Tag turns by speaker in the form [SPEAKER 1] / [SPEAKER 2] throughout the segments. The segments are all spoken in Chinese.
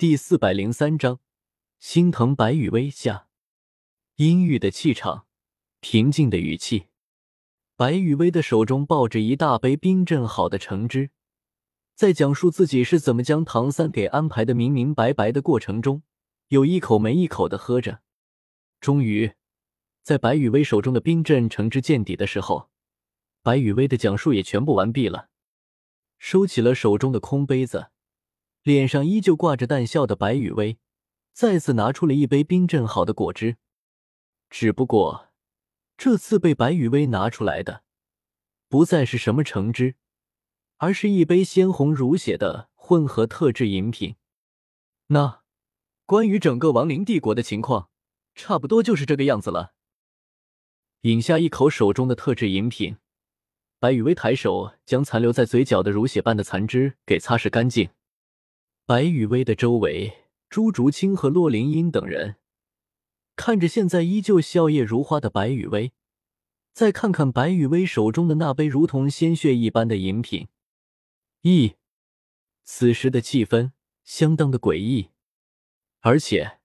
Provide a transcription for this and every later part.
[SPEAKER 1] 第四百零三章，心疼白雨薇下，阴郁的气场，平静的语气。白雨薇的手中抱着一大杯冰镇好的橙汁，在讲述自己是怎么将唐三给安排的明明白白的过程中，有一口没一口的喝着。终于，在白雨薇手中的冰镇橙汁见底的时候，白雨薇的讲述也全部完毕了，收起了手中的空杯子。脸上依旧挂着淡笑的白雨薇，再次拿出了一杯冰镇好的果汁。只不过，这次被白雨薇拿出来的，不再是什么橙汁，而是一杯鲜红如血的混合特制饮品。那，关于整个亡灵帝国的情况，差不多就是这个样子了。饮下一口手中的特制饮品，白雨薇抬手将残留在嘴角的如血般的残汁给擦拭干净。白雨薇的周围，朱竹清和洛灵英等人看着现在依旧笑靥如花的白雨薇，再看看白雨薇手中的那杯如同鲜血一般的饮品，咦，此时的气氛相当的诡异。而且，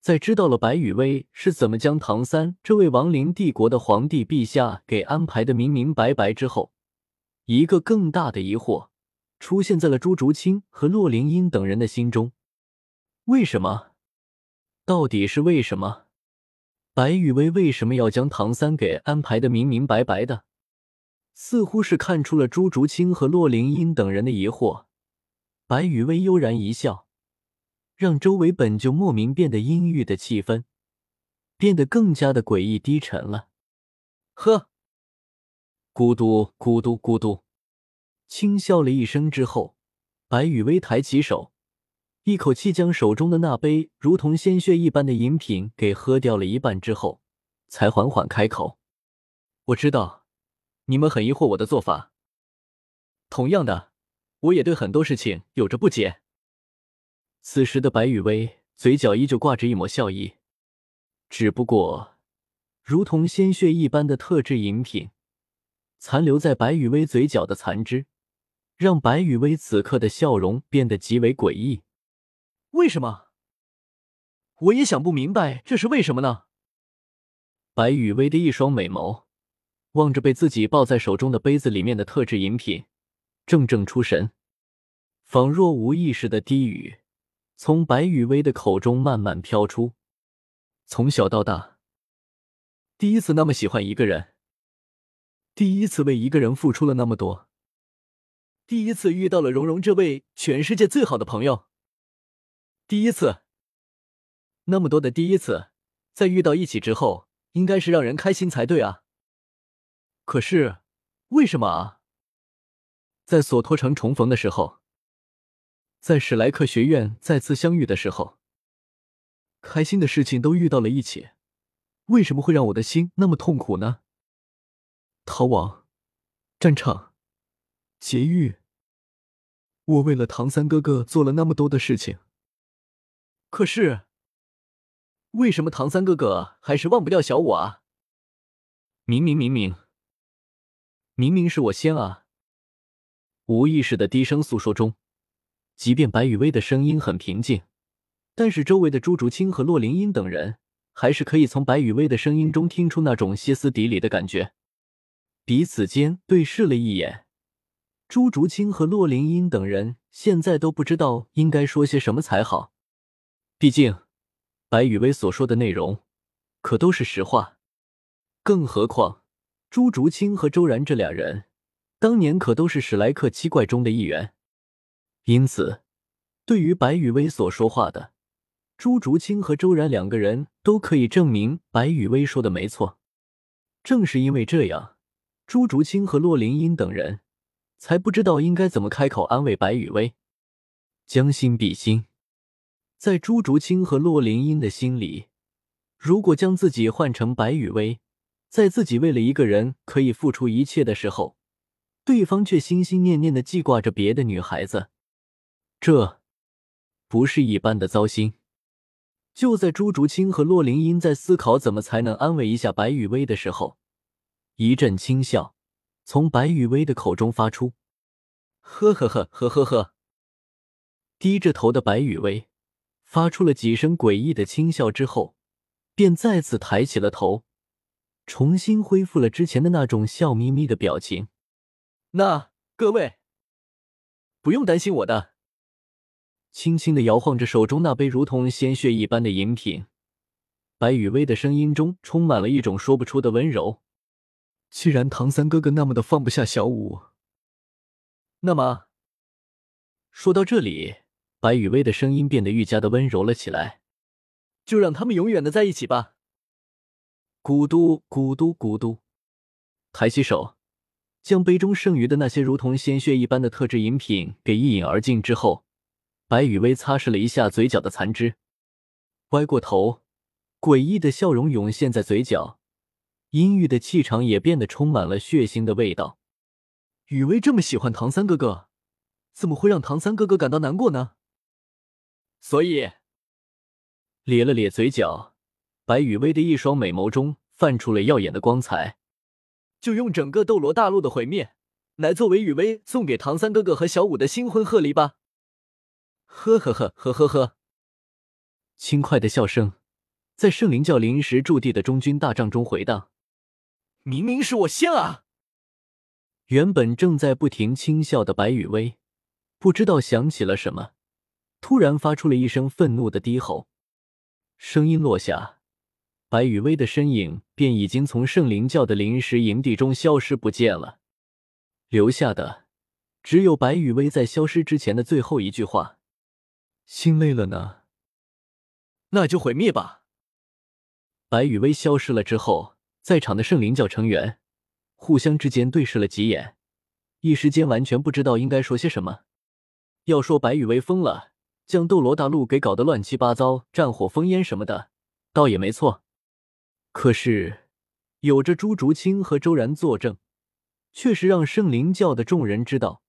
[SPEAKER 1] 在知道了白雨薇是怎么将唐三这位亡灵帝国的皇帝陛下给安排的明明白白之后，一个更大的疑惑。出现在了朱竹清和洛灵英等人的心中。为什么？到底是为什么？白雨薇为什么要将唐三给安排的明明白白的？似乎是看出了朱竹清和洛灵英等人的疑惑，白雨薇悠然一笑，让周围本就莫名变得阴郁的气氛变得更加的诡异低沉了。呵，咕嘟咕嘟咕嘟。轻笑了一声之后，白雨薇抬起手，一口气将手中的那杯如同鲜血一般的饮品给喝掉了一半之后，才缓缓开口：“我知道你们很疑惑我的做法，同样的，我也对很多事情有着不解。”此时的白雨薇嘴角依旧挂着一抹笑意，只不过，如同鲜血一般的特制饮品，残留在白雨薇嘴角的残汁。让白雨薇此刻的笑容变得极为诡异。为什么？我也想不明白，这是为什么呢？白雨薇的一双美眸望着被自己抱在手中的杯子里面的特制饮品，怔怔出神，仿若无意识的低语从白雨薇的口中慢慢飘出。从小到大，第一次那么喜欢一个人，第一次为一个人付出了那么多。第一次遇到了蓉蓉这位全世界最好的朋友。第一次，那么多的第一次，在遇到一起之后，应该是让人开心才对啊。可是，为什么啊？在索托城重逢的时候，在史莱克学院再次相遇的时候，开心的事情都遇到了一起，为什么会让我的心那么痛苦呢？逃亡，战场。劫狱，我为了唐三哥哥做了那么多的事情，可是，为什么唐三哥哥还是忘不掉小我啊？明明明明，明明是我先啊！无意识的低声诉说中，即便白雨薇的声音很平静，但是周围的朱竹清和洛灵英等人还是可以从白雨薇的声音中听出那种歇斯底里的感觉，彼此间对视了一眼。朱竹清和洛灵英等人现在都不知道应该说些什么才好，毕竟白雨薇所说的内容可都是实话。更何况朱竹清和周然这俩人当年可都是史莱克七怪中的一员，因此对于白雨薇所说话的，朱竹清和周然两个人都可以证明白雨薇说的没错。正是因为这样，朱竹清和洛灵英等人。才不知道应该怎么开口安慰白雨薇。将心比心，在朱竹清和洛灵英的心里，如果将自己换成白雨薇，在自己为了一个人可以付出一切的时候，对方却心心念念的记挂着别的女孩子，这不是一般的糟心。就在朱竹清和洛灵英在思考怎么才能安慰一下白雨薇的时候，一阵轻笑。从白雨薇的口中发出，呵呵呵呵呵呵。低着头的白雨薇发出了几声诡异的轻笑之后，便再次抬起了头，重新恢复了之前的那种笑眯眯的表情。
[SPEAKER 2] 那各位不用担心我的，
[SPEAKER 1] 轻轻的摇晃着手中那杯如同鲜血一般的饮品，白雨薇的声音中充满了一种说不出的温柔。
[SPEAKER 2] 既然唐三哥哥那么的放不下小五，那么
[SPEAKER 1] 说到这里。白雨薇的声音变得愈加的温柔了起来，
[SPEAKER 2] 就让他们永远的在一起吧。
[SPEAKER 1] 咕嘟咕嘟咕嘟，抬起手，将杯中剩余的那些如同鲜血一般的特制饮品给一饮而尽之后，白雨薇擦拭了一下嘴角的残汁，歪过头，诡异的笑容涌现在嘴角，阴郁的气场也变得充满了血腥的味道。
[SPEAKER 2] 雨薇这么喜欢唐三哥哥，怎么会让唐三哥哥感到难过呢？所以，
[SPEAKER 1] 咧了咧嘴角，白雨薇的一双美眸中泛出了耀眼的光彩。
[SPEAKER 2] 就用整个斗罗大陆的毁灭，来作为雨薇送给唐三哥哥和小五的新婚贺礼吧！呵呵呵呵呵呵，
[SPEAKER 1] 轻快的笑声在圣灵教临时驻地的中军大帐中回荡。
[SPEAKER 2] 明明是我先啊！
[SPEAKER 1] 原本正在不停轻笑的白雨薇，不知道想起了什么。突然发出了一声愤怒的低吼，声音落下，白雨薇的身影便已经从圣灵教的临时营地中消失不见了，留下的只有白雨薇在消失之前的最后一句话：“
[SPEAKER 2] 心累了呢，那就毁灭吧。”
[SPEAKER 1] 白雨薇消失了之后，在场的圣灵教成员互相之间对视了几眼，一时间完全不知道应该说些什么。要说白雨薇疯了。将斗罗大陆给搞得乱七八糟，战火烽烟什么的，倒也没错。可是有着朱竹清和周然作证，确实让圣灵教的众人知道，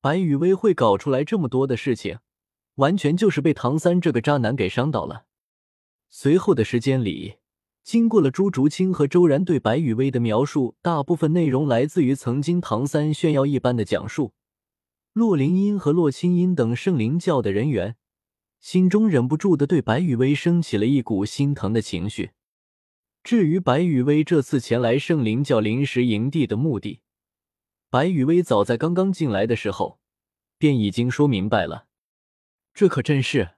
[SPEAKER 1] 白羽薇会搞出来这么多的事情，完全就是被唐三这个渣男给伤到了。随后的时间里，经过了朱竹清和周然对白羽薇的描述，大部分内容来自于曾经唐三炫耀一般的讲述。洛灵音和洛清音等圣灵教的人员，心中忍不住的对白羽薇升起了一股心疼的情绪。至于白羽薇这次前来圣灵教临时营地的目的，白羽薇早在刚刚进来的时候便已经说明白了。
[SPEAKER 2] 这可真是……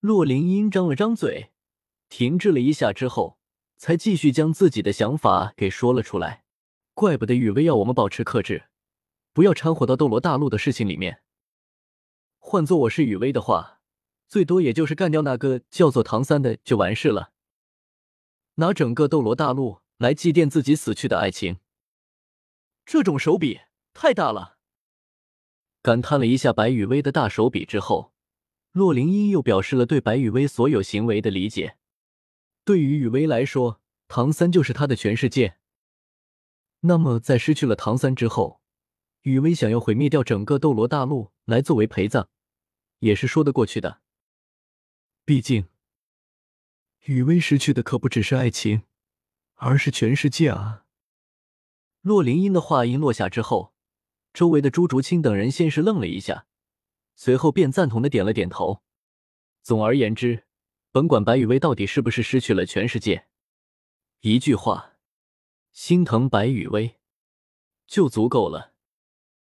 [SPEAKER 1] 洛灵音张了张嘴，停滞了一下之后，才继续将自己的想法给说了出来。怪不得雨薇要我们保持克制。不要掺和到斗罗大陆的事情里面。换做我是雨薇的话，最多也就是干掉那个叫做唐三的就完事了。拿整个斗罗大陆来祭奠自己死去的爱情，
[SPEAKER 2] 这种手笔太大了。
[SPEAKER 1] 感叹了一下白雨薇的大手笔之后，洛灵音又表示了对白雨薇所有行为的理解。对于雨薇来说，唐三就是她的全世界。那么在失去了唐三之后，雨薇想要毁灭掉整个斗罗大陆来作为陪葬，也是说得过去的。
[SPEAKER 2] 毕竟，雨薇失去的可不只是爱情，而是全世界啊！
[SPEAKER 1] 洛灵音的话音落下之后，周围的朱竹清等人先是愣了一下，随后便赞同的点了点头。总而言之，甭管白雨薇到底是不是失去了全世界，一句话，心疼白雨薇就足够了。